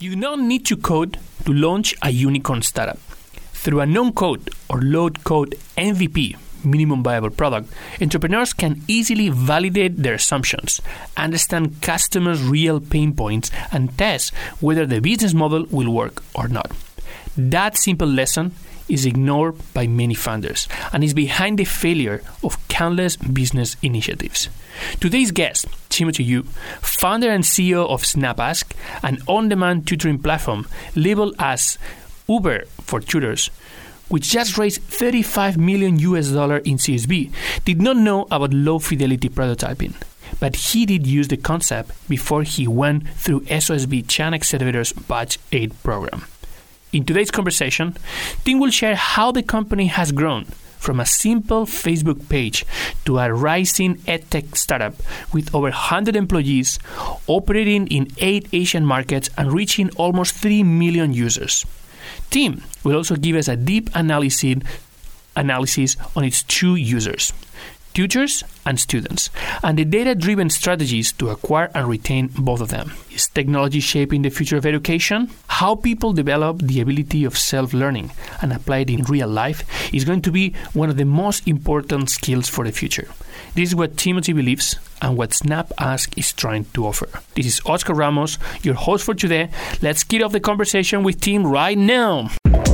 You don't need to code to launch a unicorn startup. Through a non code or low code MVP, minimum viable product, entrepreneurs can easily validate their assumptions, understand customers' real pain points, and test whether the business model will work or not. That simple lesson is ignored by many founders and is behind the failure of countless business initiatives. Today's guest, Timothy Yu, founder and CEO of SnapAsk, an on demand tutoring platform labeled as Uber for tutors, which just raised 35 million US dollar in Series B, did not know about low fidelity prototyping. But he did use the concept before he went through SOSV Chinaccelerator's Batch 8 program. In today's conversation, Tim will share how the company has grown from a simple Facebook page to a rising edtech startup with over 100 employees operating in eight Asian markets and reaching almost 3 million users. Tim will also give us a deep analysis, analysis on its two users tutors and students, and the data driven strategies to acquire and retain both of them. Is technology shaping the future of education? How people develop the ability of self learning and apply it in real life is going to be one of the most important skills for the future. This is what Timothy believes and what SnapAsk is trying to offer. This is Oscar Ramos, your host for today. Let's kick off the conversation with Tim right now.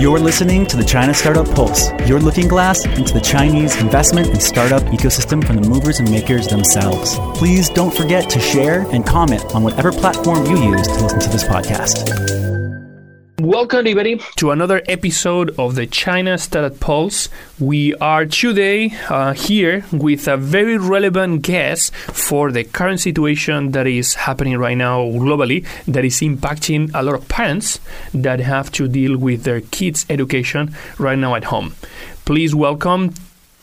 You're listening to the China Startup Pulse, your looking glass into the Chinese investment and startup ecosystem from the movers and makers themselves. Please don't forget to share and comment on whatever platform you use to listen to this podcast. Welcome, everybody, to another episode of the China Startup Pulse. We are today uh, here with a very relevant guest for the current situation that is happening right now globally, that is impacting a lot of parents that have to deal with their kids' education right now at home. Please welcome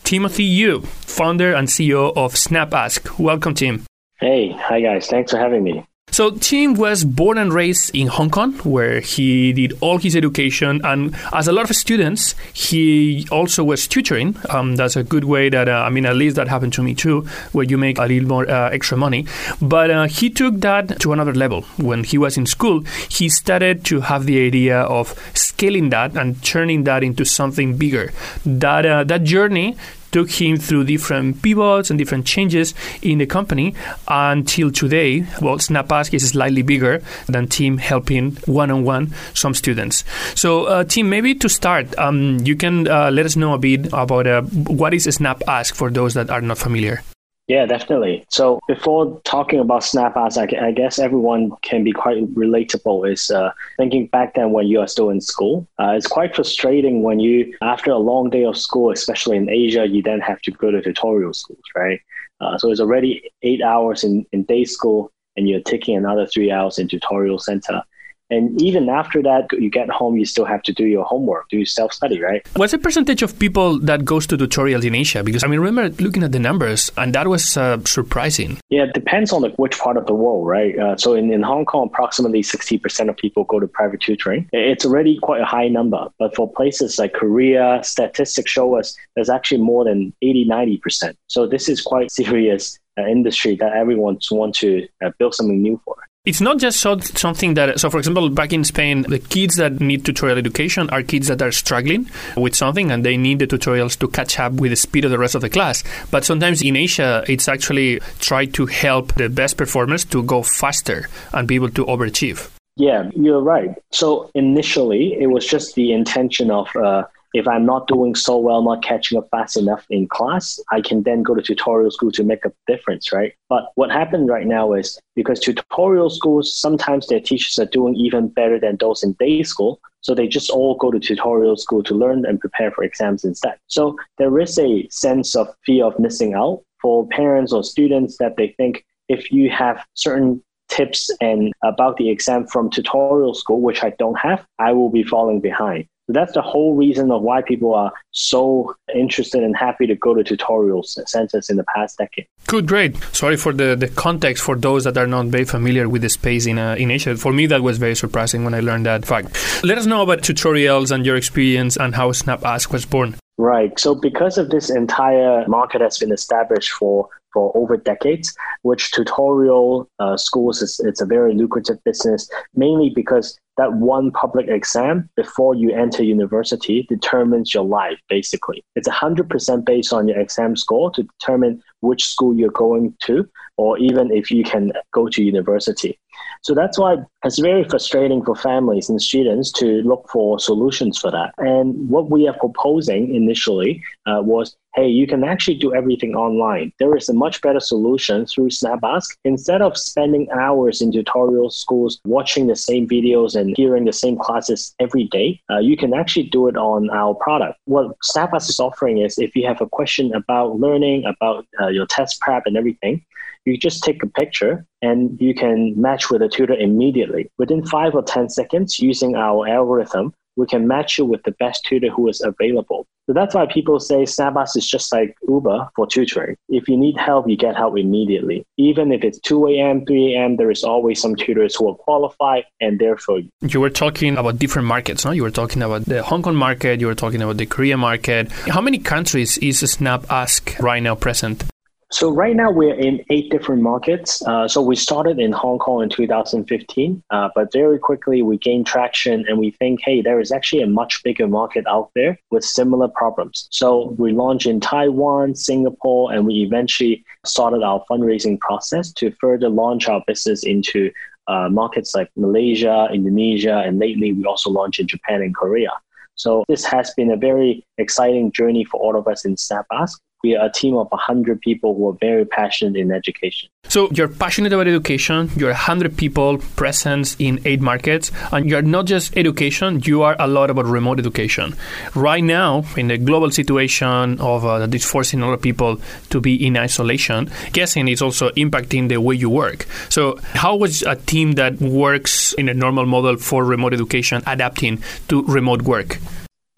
Timothy Yu, founder and CEO of SnapAsk. Welcome, Tim. Hey, hi guys. Thanks for having me. So Tim was born and raised in Hong Kong, where he did all his education, and as a lot of students, he also was tutoring. Um, that's a good way that uh, I mean, at least that happened to me too, where you make a little more uh, extra money. But uh, he took that to another level. When he was in school, he started to have the idea of scaling that and turning that into something bigger. That uh, that journey took him through different pivots and different changes in the company until today. Well, SnapAsk is slightly bigger than Tim helping one on one some students. So, uh, Tim, maybe to start, um, you can uh, let us know a bit about uh, what is SnapAsk for those that are not familiar. Yeah, definitely. So before talking about SnapAsk, I, I guess everyone can be quite relatable. Is uh, thinking back then when you are still in school. Uh, it's quite frustrating when you, after a long day of school, especially in Asia, you then have to go to tutorial schools, right? Uh, so it's already eight hours in, in day school, and you're taking another three hours in tutorial center. And even after that, you get home, you still have to do your homework, do your self study, right? What's the percentage of people that goes to tutorials in Asia? Because I mean, remember looking at the numbers, and that was uh, surprising. Yeah, it depends on like which part of the world, right? Uh, so in, in Hong Kong, approximately 60% of people go to private tutoring. It's already quite a high number. But for places like Korea, statistics show us there's actually more than 80, 90%. So this is quite serious uh, industry that everyone wants to uh, build something new for. It's not just so, something that, so for example, back in Spain, the kids that need tutorial education are kids that are struggling with something and they need the tutorials to catch up with the speed of the rest of the class. But sometimes in Asia, it's actually try to help the best performers to go faster and be able to overachieve. Yeah, you're right. So initially, it was just the intention of uh, if I'm not doing so well, not catching up fast enough in class, I can then go to tutorial school to make a difference, right? But what happened right now is because tutorial schools, sometimes their teachers are doing even better than those in day school. So they just all go to tutorial school to learn and prepare for exams instead. So there is a sense of fear of missing out for parents or students that they think if you have certain tips and about the exam from tutorial school, which I don't have, I will be falling behind. So that's the whole reason of why people are so interested and happy to go to tutorials centers in the past decade. Good, great. Sorry for the, the context for those that are not very familiar with the space in, uh, in Asia. For me, that was very surprising when I learned that fact. Let us know about tutorials and your experience and how SnapAsk was born. Right. So because of this entire market has been established for for over decades, which tutorial uh, schools is it's a very lucrative business, mainly because that one public exam before you enter university determines your life, basically. It's 100% based on your exam score to determine which school you're going to, or even if you can go to university. So that's why it's very frustrating for families and students to look for solutions for that. And what we are proposing initially uh, was hey, you can actually do everything online. There is a much better solution through SnapAsk. Instead of spending hours in tutorial schools watching the same videos and hearing the same classes every day, uh, you can actually do it on our product. What SnapAsk is offering is if you have a question about learning, about uh, your test prep and everything, you just take a picture and you can match with a tutor immediately. Within five or 10 seconds, using our algorithm, we can match you with the best tutor who is available. So that's why people say SnapAsk is just like Uber for tutoring. If you need help, you get help immediately. Even if it's 2 a.m., 3 a.m., there is always some tutors who are qualified and there for you. Were talking about different markets, no? You were talking about the Hong Kong market, you were talking about the Korea market. How many countries is SnapAsk right now present? So right now we're in eight different markets. Uh, so we started in Hong Kong in 2015, uh, but very quickly we gained traction and we think, hey, there is actually a much bigger market out there with similar problems. So we launched in Taiwan, Singapore, and we eventually started our fundraising process to further launch our business into uh, markets like Malaysia, Indonesia, and lately we also launched in Japan and Korea. So this has been a very exciting journey for all of us in SnapAsk we are a team of 100 people who are very passionate in education. So you're passionate about education, you're 100 people present in eight markets, and you're not just education, you are a lot about remote education. Right now, in the global situation of uh, that is forcing a lot of people to be in isolation, guessing it's also impacting the way you work. So how was a team that works in a normal model for remote education adapting to remote work?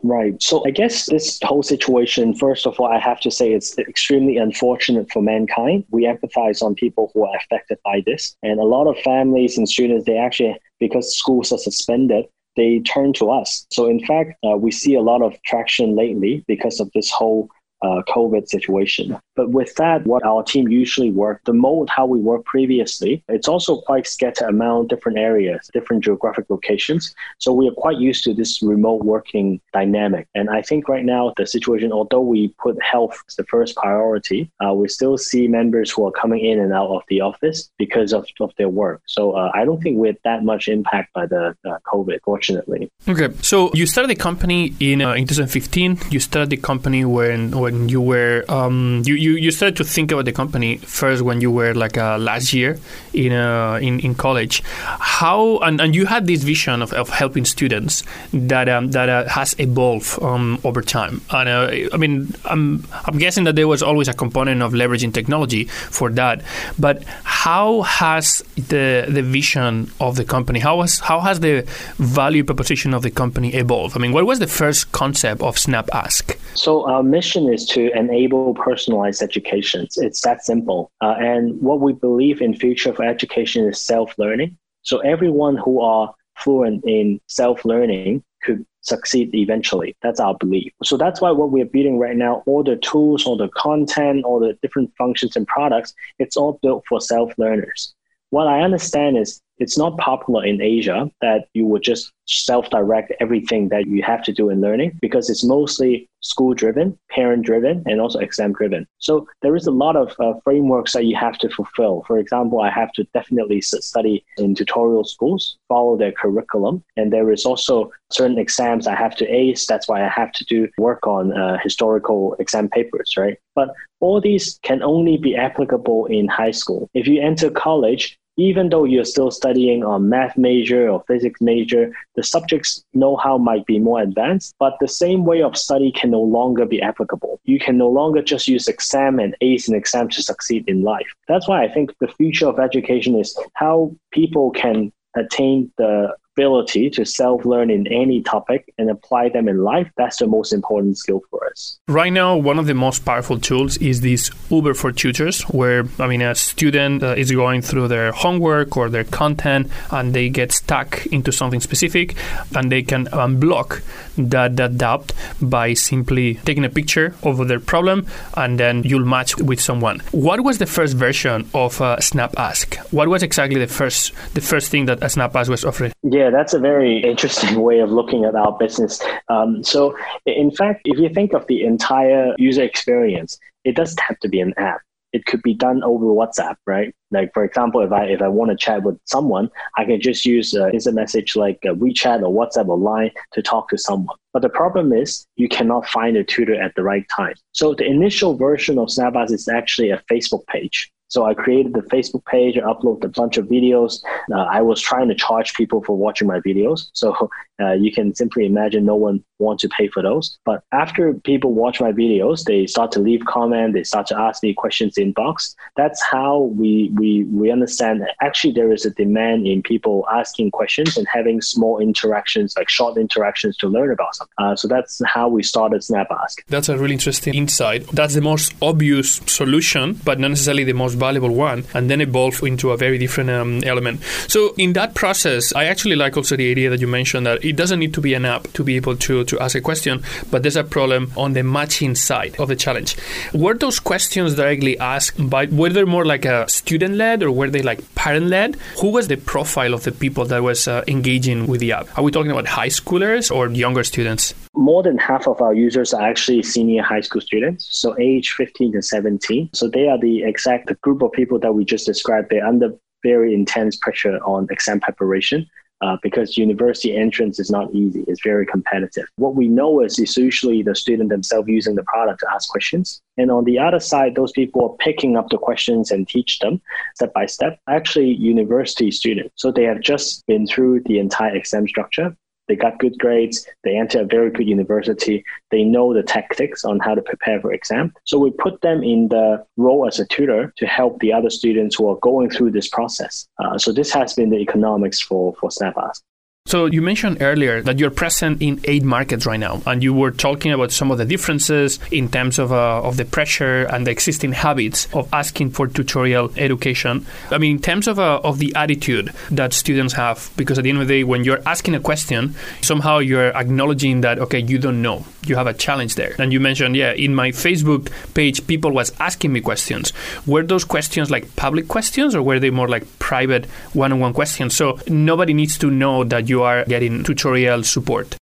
Right. So I guess this whole situation, first of all, I have to say it's extremely unfortunate for mankind. We empathize on people who are affected by this. And a lot of families and students, they actually, because schools are suspended, they turn to us. So in fact, uh, we see a lot of traction lately because of this whole uh, COVID situation. But with that, what our team usually work, the mode how we work previously, it's also quite scattered among different areas, different geographic locations. So we are quite used to this remote working dynamic. And I think right now the situation, although we put health as the first priority, uh, we still see members who are coming in and out of the office because of, of their work. So uh, I don't think we're that much impact by the uh, COVID, fortunately. Okay, so you started the company in uh, in 2015. You started the company when when you were um, you you, you started to think about the company first when you were like uh, last year in, uh, in in college. How and, and you had this vision of, of helping students that um, that uh, has evolved um, over time. And uh, I mean, I'm I'm guessing that there was always a component of leveraging technology for that. But how has the the vision of the company how has how has the value proposition of the company evolved? I mean, what was the first concept of SnapAsk? So our mission is to enable personalized education. It's that simple. Uh, and what we believe in future of education is self-learning. So everyone who are fluent in self-learning could succeed eventually. That's our belief. So that's why what we're building right now, all the tools, all the content, all the different functions and products, it's all built for self-learners. What I understand is it's not popular in Asia that you would just self direct everything that you have to do in learning because it's mostly school driven, parent driven, and also exam driven. So there is a lot of uh, frameworks that you have to fulfill. For example, I have to definitely study in tutorial schools, follow their curriculum, and there is also certain exams I have to ace. That's why I have to do work on uh, historical exam papers, right? But all these can only be applicable in high school. If you enter college, even though you're still studying a math major or physics major, the subjects know-how might be more advanced, but the same way of study can no longer be applicable. You can no longer just use exam and ace an exam to succeed in life. That's why I think the future of education is how people can attain the ability to self learn in any topic and apply them in life, that's the most important skill for us. Right now, one of the most powerful tools is this Uber for Tutors, where I mean, a student uh, is going through their homework or their content and they get stuck into something specific and they can unblock that, that doubt by simply taking a picture of their problem and then you'll match with someone. What was the first version of uh, SnapAsk? What was exactly the first the first thing that SnapAsk was offering? Yeah, that's a very interesting way of looking at our business. Um, so, in fact, if you think of the entire user experience, it doesn't have to be an app it could be done over WhatsApp, right? Like for example, if I if I want to chat with someone, I can just use uh, instant message like uh, WeChat or WhatsApp or Line to talk to someone. But the problem is you cannot find a tutor at the right time. So the initial version of SnapAsk is actually a Facebook page. So I created the Facebook page, I uploaded a bunch of videos. Uh, I was trying to charge people for watching my videos. So uh, you can simply imagine no one wants to pay for those. But after people watch my videos, they start to leave comment, they start to ask me questions in box. That's how we, we, we understand that actually there is a demand in people asking questions and having small interactions, like short interactions to learn about something. Uh, so that's how we started SnapAsk. That's a really interesting insight. That's the most obvious solution, but not necessarily the most valuable one, and then evolve into a very different um, element. So in that process, I actually like also the idea that you mentioned that it doesn't need to be an app to be able to, to ask a question, but there's a problem on the matching side of the challenge. Were those questions directly asked by, were they more like a student led or were they like parent led? Who was the profile of the people that was uh, engaging with the app? Are we talking about high schoolers or younger students? More than half of our users are actually senior high school students, so age 15 to 17. So they are the exact group of people that we just described. They're under very intense pressure on exam preparation uh, because university entrance is not easy. It's very competitive. What we know is it's usually the student themselves using the product to ask questions. And on the other side, those people are picking up the questions and teach them step by step. Actually, university students. So they have just been through the entire exam structure. They got good grades. They enter a very good university. They know the tactics on how to prepare for exam. So we put them in the role as a tutor to help the other students who are going through this process. Uh, so this has been the economics for, for SnapAsk. So you mentioned earlier that you're present in eight markets right now, and you were talking about some of the differences in terms of uh, of the pressure and the existing habits of asking for tutorial education. I mean, in terms of uh, of the attitude that students have, because at the end of the day, when you're asking a question, somehow you're acknowledging that okay, you don't know, you have a challenge there. And you mentioned, yeah, in my Facebook page, people was asking me questions. Were those questions like public questions, or were they more like private one-on-one questions? So nobody needs to know that you you are getting tutorial support.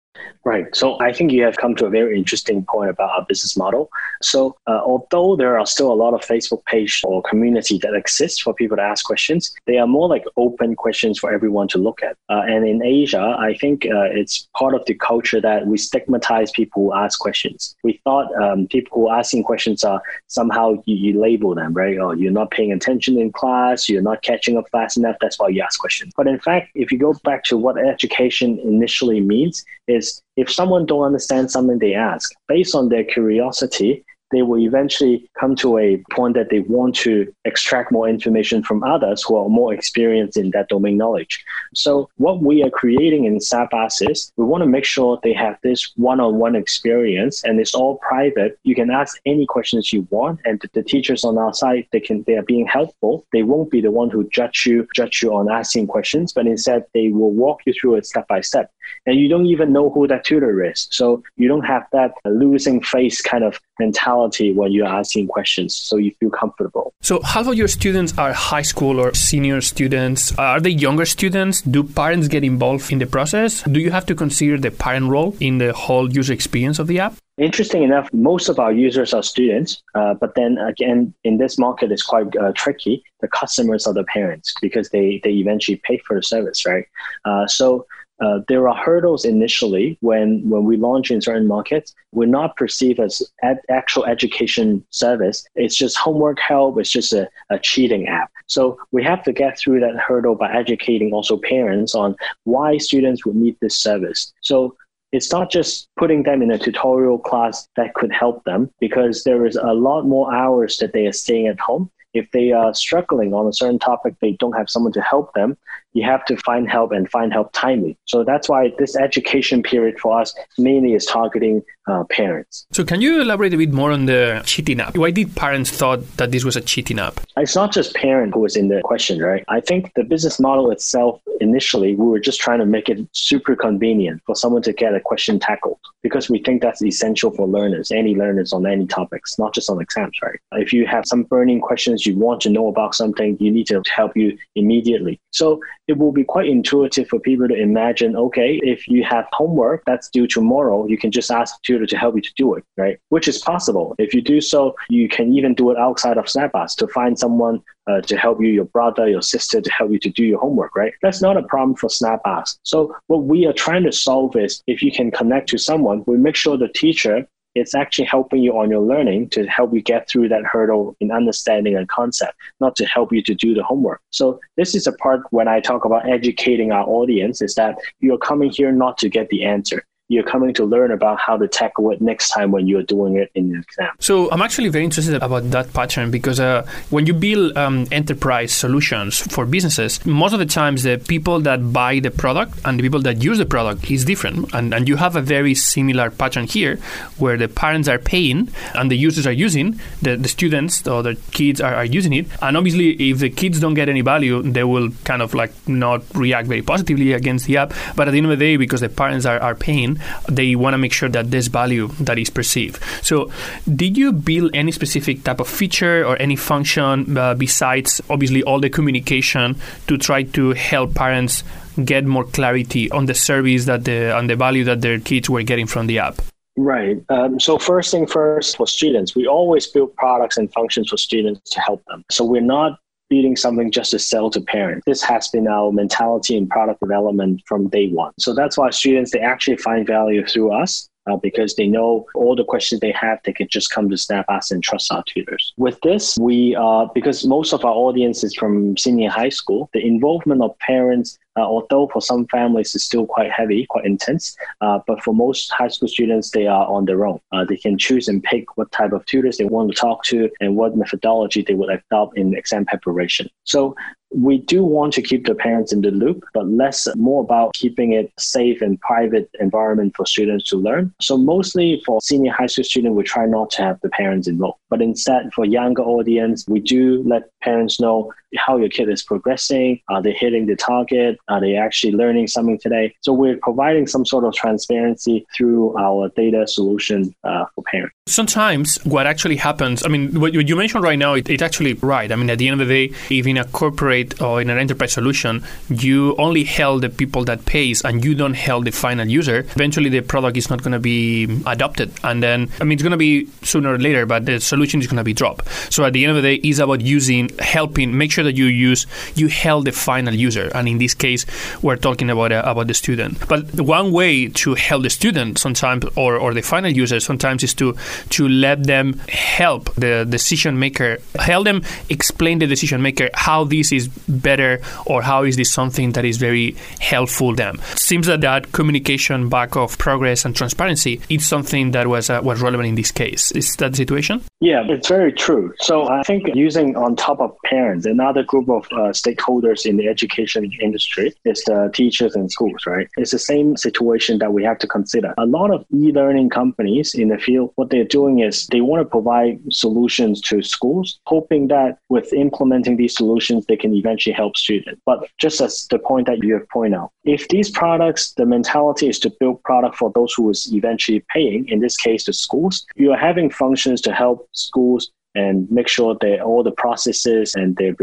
Right. So I think you have come to a very interesting point about our business model. So uh, although there are still a lot of Facebook page or community that exists for people to ask questions, they are more like open questions for everyone to look at. Uh, and in Asia, I think uh, it's part of the culture that we stigmatize people who ask questions. We thought um, people who are asking questions are somehow you, you label them, right? Or you're not paying attention in class, you're not catching up fast enough. That's why you ask questions. But in fact, if you go back to what education initially means, is if someone don't understand something they ask based on their curiosity they will eventually come to a point that they want to extract more information from others who are more experienced in that domain knowledge. So what we are creating in SnapAsk is we want to make sure they have this one-on-one experience and it's all private. You can ask any questions you want and the teachers on our side, they can they are being helpful. They won't be the one who judge you, judge you on asking questions, but instead they will walk you through it step by step. And you don't even know who that tutor is. So you don't have that losing face kind of mentality when you're asking questions so you feel comfortable. So, half of your students are high school or senior students. Are they younger students? Do parents get involved in the process? Do you have to consider the parent role in the whole user experience of the app? Interesting enough, most of our users are students, uh, but then again, in this market, it's quite uh, tricky. The customers are the parents because they, they eventually pay for the service, right? Uh, so uh, there are hurdles initially when, when we launch in certain markets. We're not perceived as ad- actual education service. It's just homework help. It's just a, a cheating app. So we have to get through that hurdle by educating also parents on why students would need this service. So it's not just putting them in a tutorial class that could help them because there is a lot more hours that they are staying at home if they are struggling on a certain topic, they don't have someone to help them. You have to find help and find help timely. So that's why this education period for us mainly is targeting uh, parents. So can you elaborate a bit more on the cheating app? Why did parents thought that this was a cheating app? It's not just parent who was in the question, right? I think the business model itself initially we were just trying to make it super convenient for someone to get a question tackled because we think that's essential for learners, any learners on any topics, not just on exams, right? If you have some burning questions you want to know about something, you need to help you immediately. So it will be quite intuitive for people to imagine, okay, if you have homework that's due tomorrow, you can just ask tutor to help you to do it, right? Which is possible. If you do so, you can even do it outside of SnapAsk to find someone uh, to help you, your brother, your sister, to help you to do your homework, right? That's not a problem for SnapAsk. So what we are trying to solve is if you can connect to someone, we make sure the teacher it's actually helping you on your learning to help you get through that hurdle in understanding a concept, not to help you to do the homework. So this is a part when I talk about educating our audience is that you're coming here not to get the answer you're coming to learn about how to tackle it next time when you're doing it in the exam. So I'm actually very interested about that pattern because uh, when you build um, enterprise solutions for businesses, most of the times the people that buy the product and the people that use the product is different. And, and you have a very similar pattern here where the parents are paying and the users are using, the, the students or the kids are, are using it. And obviously, if the kids don't get any value, they will kind of like not react very positively against the app. But at the end of the day, because the parents are, are paying, they want to make sure that this value that is perceived. So, did you build any specific type of feature or any function uh, besides obviously all the communication to try to help parents get more clarity on the service that the on the value that their kids were getting from the app? Right. Um, so first thing first for students, we always build products and functions for students to help them. So we're not building something just to sell to parents. This has been our mentality in product development from day one. So that's why students, they actually find value through us. Uh, because they know all the questions they have, they can just come to SnapAsk and trust our tutors. With this, we uh, because most of our audience is from senior high school, the involvement of parents uh, although for some families it's still quite heavy, quite intense. Uh, but for most high school students, they are on their own. Uh, they can choose and pick what type of tutors they want to talk to and what methodology they would adopt in exam preparation. So we do want to keep the parents in the loop, but less more about keeping it safe and private environment for students to learn. So mostly for senior high school students, we try not to have the parents involved. But instead, for younger audience, we do let parents know how your kid is progressing. Are they hitting the target? Are they actually learning something today? So we're providing some sort of transparency through our data solution uh, for parents. Sometimes what actually happens, I mean, what you mentioned right now, it, it's actually right. I mean, at the end of the day, even a corporate or in an enterprise solution, you only help the people that pays and you don't help the final user, eventually the product is not going to be adopted. And then, I mean, it's going to be sooner or later, but the solution is going to be dropped. So at the end of the day, it's about using, helping, make sure that you use, you help the final user. And in this case, we're talking about uh, about the student. But one way to help the student sometimes, or, or the final user sometimes, is to to let them help the decision maker, help them explain the decision maker how this is better or how is this something that is very helpful them. Seems that that communication back of progress and transparency is something that was uh, was relevant in this case. Is that the situation? Yeah, it's very true. So I think using on top of parents, another group of uh, stakeholders in the education industry is the teachers and schools, right? It's the same situation that we have to consider. A lot of e-learning companies in the field, what they're doing is they want to provide solutions to schools, hoping that with implementing these solutions, they can eventually help students. But just as the point that you have pointed out, if these products, the mentality is to build product for those who is eventually paying, in this case, the schools, you are having functions to help schools and make sure that all the processes and their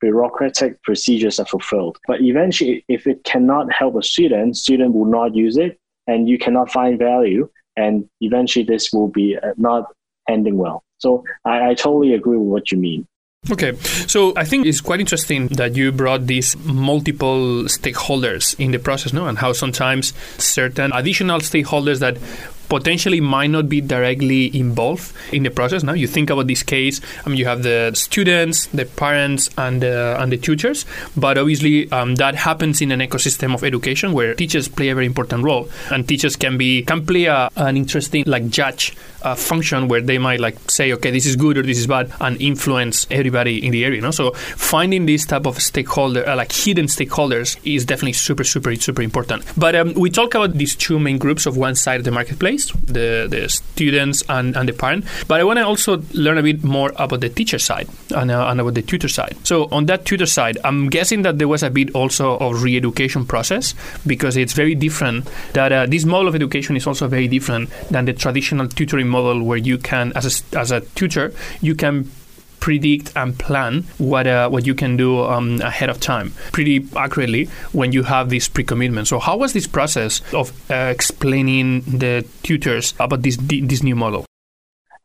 bureaucratic procedures are fulfilled. But eventually, if it cannot help a student, student will not use it, and you cannot find value, and eventually this will be uh, not ending well. So I, I totally agree with what you mean. Okay, so I think it's quite interesting that you brought these multiple stakeholders in the process, no, and how sometimes certain additional stakeholders that potentially might not be directly involved in the process. Now you think about this case, mean, you have the students, the parents, and uh, and the tutors, but obviously um, that happens in an ecosystem of education where teachers play a very important role, and teachers can be can play a, an interesting like judge uh, function where they might like say, okay, this is good or this is bad, and influence everybody in the area. You know? So finding this type of stakeholder, uh, like hidden stakeholders, is definitely super, super, super important. But um, we talk about these two main groups of one side of the marketplace, the the students and, and the parent. But I want to also learn a bit more about the teacher side and, uh, and about the tutor side. So on that tutor side, I'm guessing that there was a bit also of re-education process because it's very different. That uh, this model of education is also very different than the traditional tutoring model where you can, as a, as a tutor, you can predict and plan what uh, what you can do um, ahead of time pretty accurately when you have this pre-commitment. So how was this process of uh, explaining the tutors about this this new model?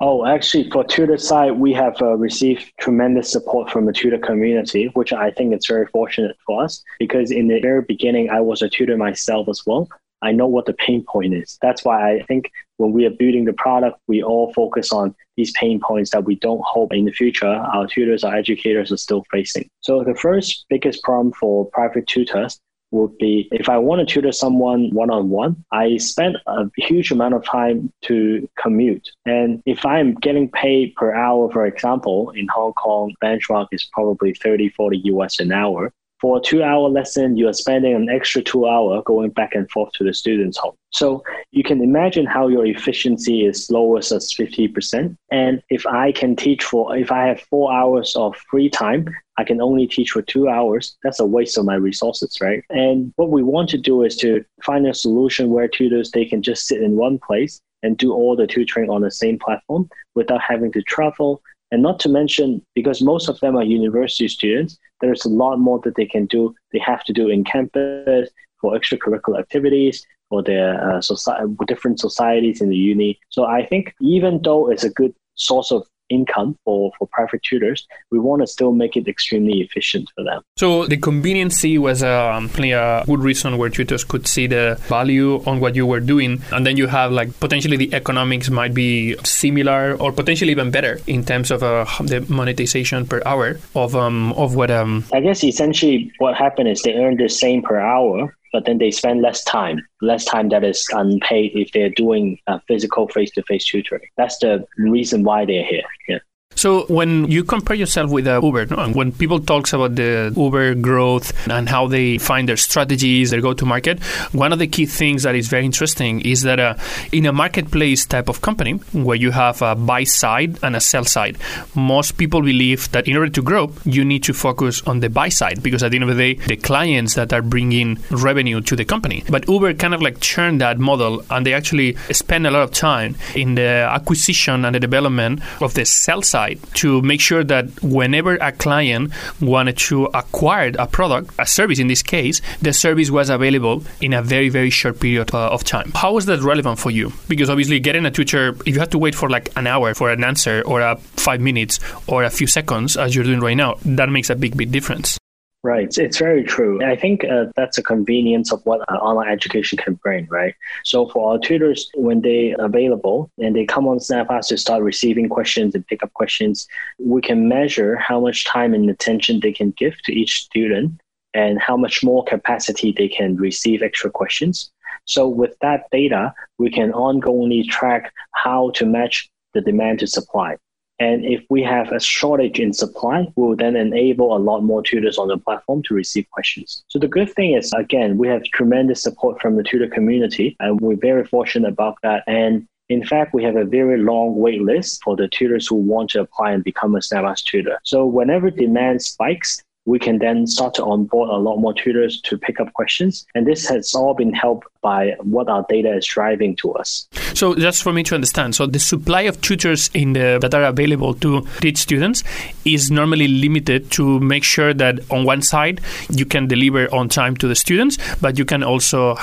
Oh, actually, for tutor side, we have uh, received tremendous support from the tutor community, which I think it's very fortunate for us because in the very beginning, I was a tutor myself as well. I know what the pain point is. That's why I think when we are building the product, we all focus on these pain points that we don't hope in the future our tutors, our educators are still facing. So the first biggest problem for private tutors would be if I want to tutor someone one on one, I spend a huge amount of time to commute. And if I'm getting paid per hour, for example, in Hong Kong, benchmark is probably 30, 40 US an hour for a two hour lesson, you are spending an extra two hour going back and forth to the student's home. So you can imagine how your efficiency is lowest as 50%. And if I can teach for, if I have four hours of free time, I can only teach for two hours. That's a waste of my resources, right? And what we want to do is to find a solution where tutors, they can just sit in one place and do all the tutoring on the same platform without having to travel, and not to mention, because most of them are university students, there's a lot more that they can do. They have to do in campus for extracurricular activities, for their uh, different societies in the uni. So I think even though it's a good source of income for, for private tutors, we want to still make it extremely efficient for them. So the conveniency was um, a good reason where tutors could see the value on what you were doing, and then you have like potentially the economics might be similar or potentially even better in terms of uh, the monetization per hour of um, of what um. I guess essentially what happened is they earn the same per hour, but then they spend less time, less time that is unpaid if they're doing physical face-to-face tutoring. That's the reason why they're here. Yeah. So when you compare yourself with uh, Uber, no? when people talks about the Uber growth and how they find their strategies, their go-to-market, one of the key things that is very interesting is that uh, in a marketplace type of company where you have a buy side and a sell side, most people believe that in order to grow, you need to focus on the buy side because at the end of the day, the clients that are bringing revenue to the company. But Uber kind of like churned that model and they actually spend a lot of time in the acquisition and the development of the sell side side to make sure that whenever a client wanted to acquire a product, a service in this case, the service was available in a very, very short period uh, of time. How was that relevant for you? Because obviously, getting a tutor, if you have to wait for like an hour for an answer or a five minutes or a few seconds, as you're doing right now, that makes a big, big difference. Right, it's very true. I think uh, that's a convenience of what online education can bring, right? So for our tutors, when they available and they come on SnapAsk to start receiving questions and pick up questions, we can measure how much time and attention they can give to each student and how much more capacity they can receive extra questions. So with that data, we can ongoingly track how to match the demand to supply. And if we have a shortage in supply, we'll then enable a lot more tutors on the platform to receive questions. So the good thing is, again, we have tremendous support from the tutor community, and we're very fortunate about that. And in fact, we have a very long wait list for the tutors who want to apply and become a SnapAsk tutor. So whenever demand spikes, we can then start to onboard a lot more tutors to pick up questions. And this has all been helped by what our data is driving to us. So just for me to understand, so the supply of tutors in the, that are available to teach students is normally limited to make sure that on one side you can deliver on time to the students, but you can also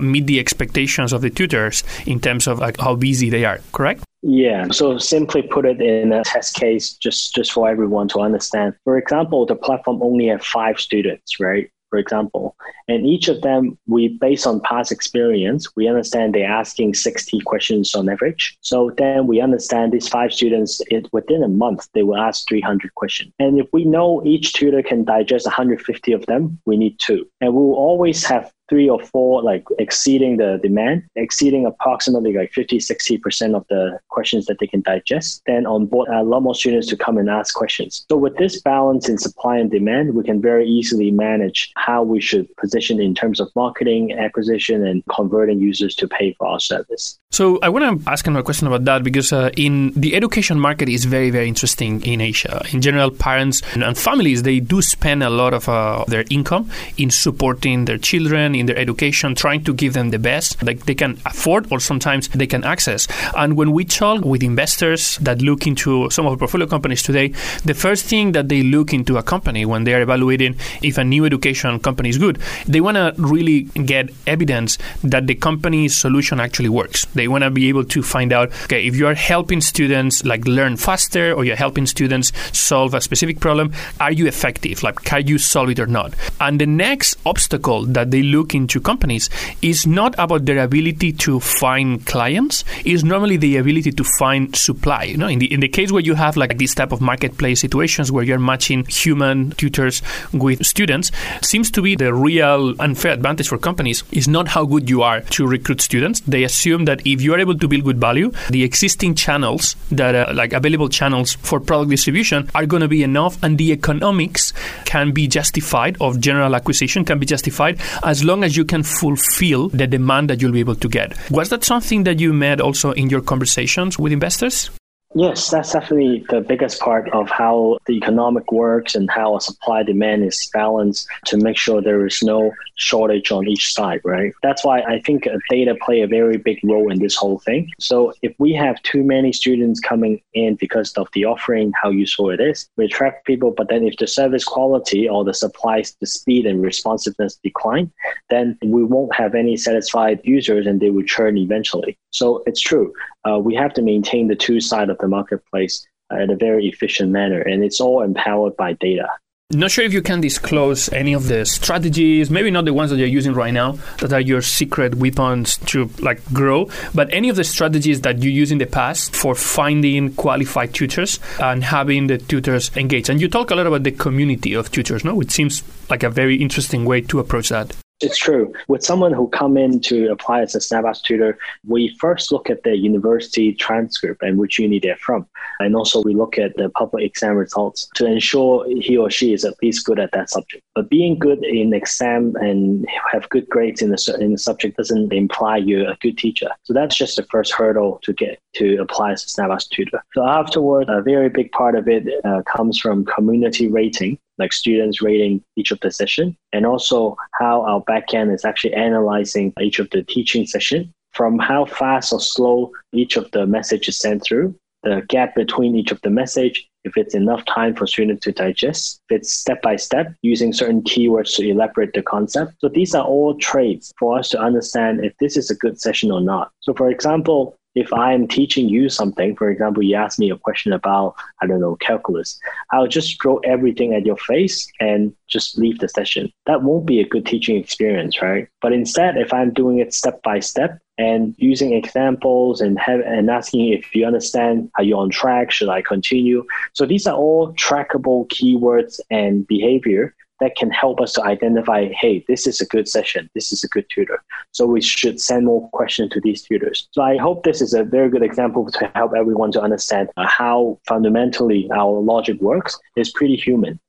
meet the expectations of the tutors in terms of like, how busy they are, correct? Yeah. So simply put it in a test case, just just for everyone to understand. For example, the platform only have five students, right? for example. And each of them, we based on past experience, we understand they're asking 60 questions on average. So then we understand these five students, it, within a month, they will ask 300 questions. And if we know each tutor can digest 150 of them, we need two. And we will always have three or four like exceeding the demand, exceeding approximately like 50, 60% of the questions that they can digest, then on board a lot more students to come and ask questions. So with this balance in supply and demand, we can very easily manage how we should position in terms of marketing, acquisition, and converting users to pay for our service. So I want to ask another question about that because uh, in the education market is very, very interesting in Asia. In general, parents and families, they do spend a lot of uh, their income in supporting their children, in their education, trying to give them the best that they can afford or sometimes they can access. And when we talk with investors that look into some of our portfolio companies today, the first thing that they look into a company when they are evaluating if a new education company is good, they want to really get evidence that the company's solution actually works. They want to be able to find out, okay, if you are helping students like learn faster or you're helping students solve a specific problem, are you effective? Like, can you solve it or not? And the next obstacle that they look into companies is not about their ability to find clients, is normally the ability to find supply. You know, in the in the case where you have like this type of marketplace situations where you're matching human tutors with students, seems to be the real unfair advantage for companies is not how good you are to recruit students. They assume that if you are able to build good value, the existing channels that uh, like available channels for product distribution are going to be enough, and the economics can be justified of general acquisition can be justified as long as you can fulfill the demand that you'll be able to get. Was that something that you met also in your conversations with investors? Yes, that's definitely the biggest part of how the economic works and how a supply demand is balanced to make sure there is no shortage on each side, right? That's why I think data play a very big role in this whole thing. So if we have too many students coming in because of the offering, how useful it is, we attract people, but then if the service quality or the supplies, the speed and responsiveness decline, then we won't have any satisfied users and they will churn eventually. So it's true. Uh, we have to maintain the two side of the marketplace uh, in a very efficient manner, and it's all empowered by data. Not sure if you can disclose any of the strategies, maybe not the ones that you're using right now, that are your secret weapons to like grow, but any of the strategies that you use in the past for finding qualified tutors and having the tutors engaged. And you talk a lot about the community of tutors, no? Which seems like a very interesting way to approach that. It's true. With someone who come in to apply as a SnapAsk tutor, we first look at their university transcript and which uni they're from. And also we look at the public exam results to ensure he or she is at least good at that subject. But being good in exam and have good grades in the, in the subject doesn't imply you're a good teacher. So that's just the first hurdle to get to apply as a SnapAsk tutor. So afterward, a very big part of it uh, comes from community rating like students rating each of the session, and also how our backend is actually analyzing each of the teaching session from how fast or slow each of the message is sent through, the gap between each of the message, if it's enough time for students to digest, if it's step by step using certain keywords to elaborate the concept. So these are all traits for us to understand if this is a good session or not. So for example, if I'm teaching you something, for example, you ask me a question about, I don't know, calculus, I'll just throw everything at your face and just leave the session. That won't be a good teaching experience, right? But instead, if I'm doing it step by step and using examples and have, and asking if you understand, are you on track? Should I continue? So these are all trackable keywords and behavior that can help us to identify, hey, this is a good session, this is a good tutor. So we should send more questions to these tutors. So I hope this is a very good example to help everyone to understand uh, how fundamentally our logic works. It's pretty human.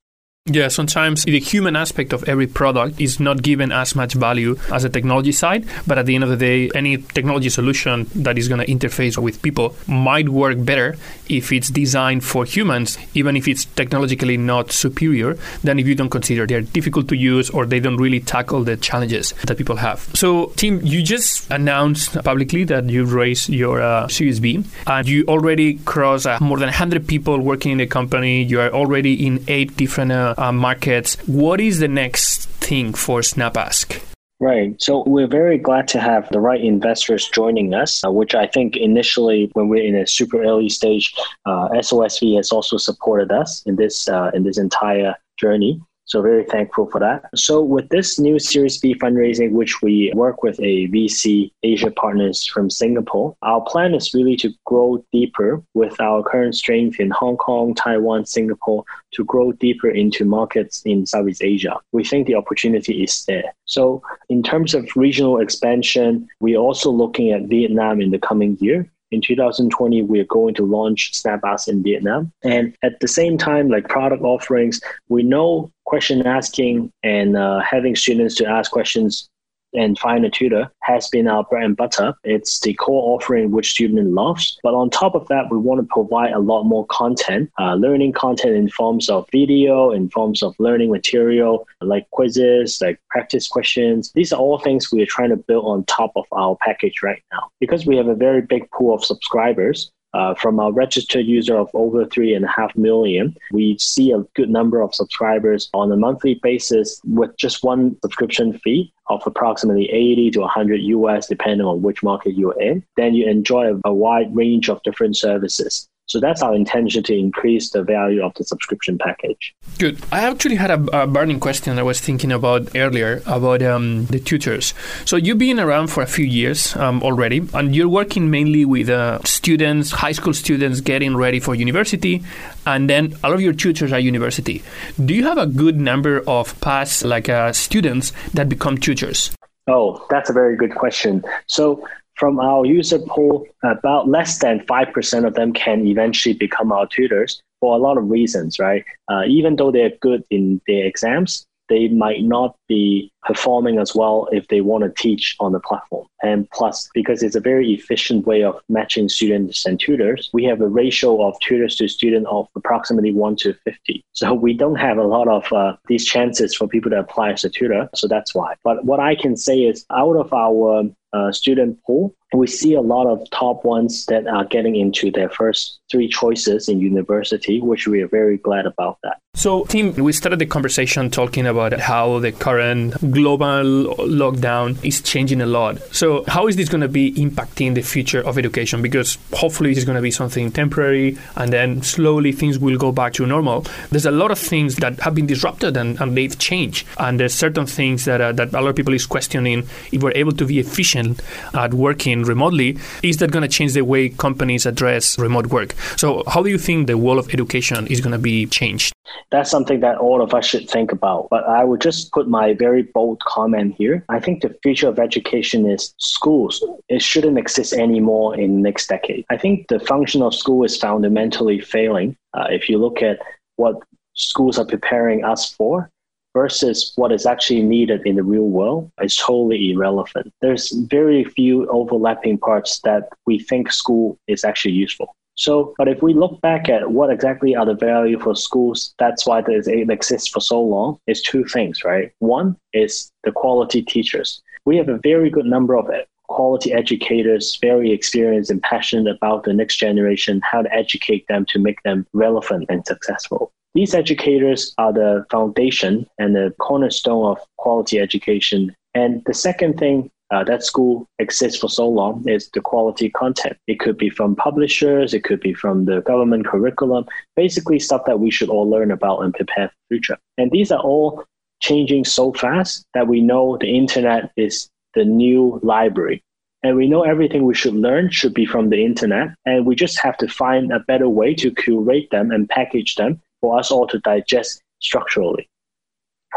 Yeah, sometimes the human aspect of every product is not given as much value as the technology side, but at the end of the day, any technology solution that is going to interface with people might work better if it's designed for humans, even if it's technologically not superior, than if you don't consider they're difficult to use or they don't really tackle the challenges that people have. So, Tim, you just announced publicly that you've raised your uh, Series B, and you already crossed uh, more than 100 people working in the company. You are already in eight different uh, uh, markets. What is the next thing for SnapAsk? Right. So we're very glad to have the right investors joining us, uh, which I think initially, when we're in a super early stage, uh, SOSV has also supported us in this uh, in this entire journey. So very thankful for that. So with this new Series B fundraising, which we work with a VC Asia partners from Singapore, our plan is really to grow deeper with our current strength in Hong Kong, Taiwan, Singapore, to grow deeper into markets in Southeast Asia. We think the opportunity is there. So in terms of regional expansion, we're also looking at Vietnam in the coming year in 2020 we're going to launch SnapAsk in vietnam. And at the same time like product offerings we know question asking and uh, having students to ask questions and find a tutor has been our bread and butter. It's the core offering which student loves. But on top of that, we want to provide a lot more content, uh, learning content in forms of video, in forms of learning material, like quizzes, like practice questions. These are all things we are trying to build on top of our package right now. Because we have a very big pool of subscribers, uh, from our registered user of over three and a half million, we see a good number of subscribers on a monthly basis with just one subscription fee of approximately 80 to 100 US, depending on which market you're in. Then you enjoy a, a wide range of different services. So that's our intention to increase the value of the subscription package. Good. I actually had a, a burning question I was thinking about earlier about um, the tutors. So you've been around for a few years um, already, and you're working mainly with uh, students, high school students getting ready for university, and then all of your tutors are university. Do you have a good number of past like uh, students that become tutors? Oh, that's a very good question. So from our user pool, about less than 5% of them can eventually become our tutors for a lot of reasons, right? Uh, even though they're good in their exams, they might not be performing as well if they want to teach on the platform. And plus, because it's a very efficient way of matching students and tutors, we have a ratio of tutors to student of approximately 1 to 50. So we don't have a lot of uh, these chances for people to apply as a tutor. So that's why. But what I can say is out of our uh, student pool, we see a lot of top ones that are getting into their first three choices in university, which we are very glad about that. So, Tim, we started the conversation talking about how the current global lockdown is changing a lot. So, how is this going to be impacting the future of education? Because hopefully, it's going to be something temporary and then slowly things will go back to normal. There's a lot of things that have been disrupted and, and they've changed. And there's certain things that, uh, that a lot of people is questioning if we're able to be efficient at working remotely. Is that going to change the way companies address remote work? So, how do you think the world of education is going to be changed? That's something that all of us should think about. But I would just put my very bold comment here. I think the future of education is schools. It shouldn't exist anymore in next decade. I think the function of school is fundamentally failing. Uh, if you look at what schools are preparing us for, versus what is actually needed in the real world is totally irrelevant. There's very few overlapping parts that we think school is actually useful. So, but if we look back at what exactly are the value for schools, that's why it exists for so long, is two things, right? One is the quality teachers. We have a very good number of it quality educators, very experienced and passionate about the next generation, how to educate them to make them relevant and successful. These educators are the foundation and the cornerstone of quality education. And the second thing uh, that school exists for so long is the quality content. It could be from publishers, it could be from the government curriculum, basically stuff that we should all learn about and prepare for the future. And these are all changing so fast that we know the internet is the new library. And we know everything we should learn should be from the internet. And we just have to find a better way to curate them and package them for us all to digest structurally.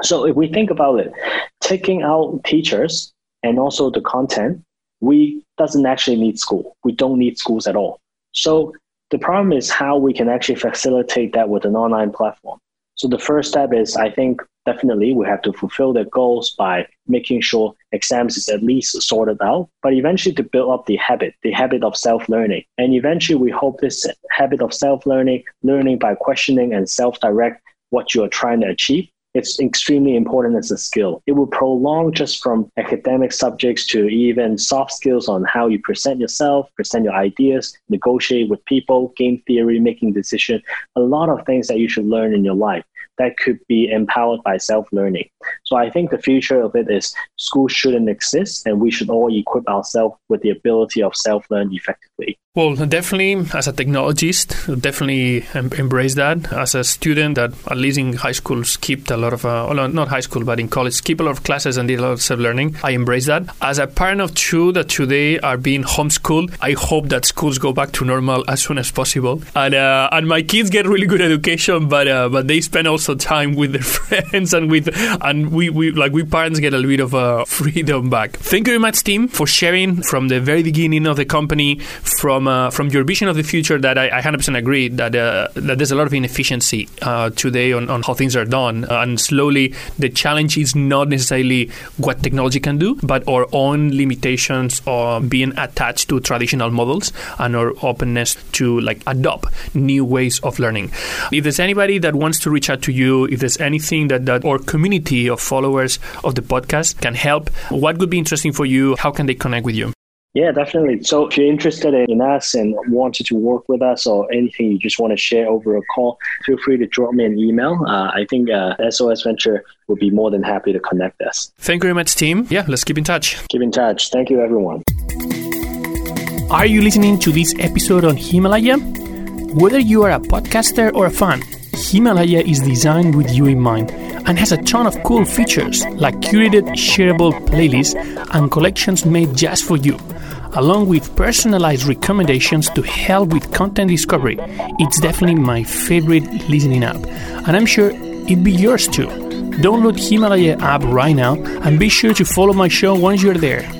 So if we think about it, taking out teachers and also the content, we doesn't actually need school. We don't need schools at all. So the problem is how we can actually facilitate that with an online platform. So the first step is I think definitely we have to fulfill their goals by making sure exams is at least sorted out, but eventually to build up the habit, the habit of self-learning. And eventually we hope this habit of self-learning, learning by questioning and self-direct what you are trying to achieve it's extremely important as a skill. It will prolong just from academic subjects to even soft skills on how you present yourself, present your ideas, negotiate with people, game theory, making decision, a lot of things that you should learn in your life. That could be empowered by self-learning. So I think the future of it is school shouldn't exist and we should all equip ourselves with the ability of self-learn effectively. Well, definitely, as a technologist, definitely em- embrace that. As a student that, at least in high school, skipped a lot of, uh, well, not high school, but in college, skipped a lot of classes and did a lot of self learning. I embrace that. As a parent of two that today are being homeschooled, I hope that schools go back to normal as soon as possible. And uh, and my kids get really good education, but uh, but they spend also time with their friends and with and we, we like we parents get a little bit of uh, freedom back. Thank you very much, Tim, for sharing from the very beginning of the company from uh, from your vision of the future that I, I 100% agree that uh, that there's a lot of inefficiency uh, today on, on how things are done, and slowly the challenge is not necessarily what technology can do, but our own limitations or being attached to traditional models and our openness to like adopt new ways of learning. If there's anybody that wants to reach out to you, if there's anything that, that our community of followers of the podcast can help, what would be interesting for you? How can they connect with you? Yeah, definitely. So if you're interested in us and wanted to work with us or anything you just want to share over a call, feel free to drop me an email. Uh, I think uh, SOS Venture would be more than happy to connect us. Thank you very much, Tim. Yeah, let's keep in touch. Keep in touch. Thank you, everyone. Are you listening to this episode on Himalaya? Whether you are a podcaster or a fan, Himalaya is designed with you in mind and has a ton of cool features like curated shareable playlists and collections made just for you along with personalized recommendations to help with content discovery. It's definitely my favorite listening app, and I'm sure it'd be yours too. Download Himalaya app right now and be sure to follow my show once you're there.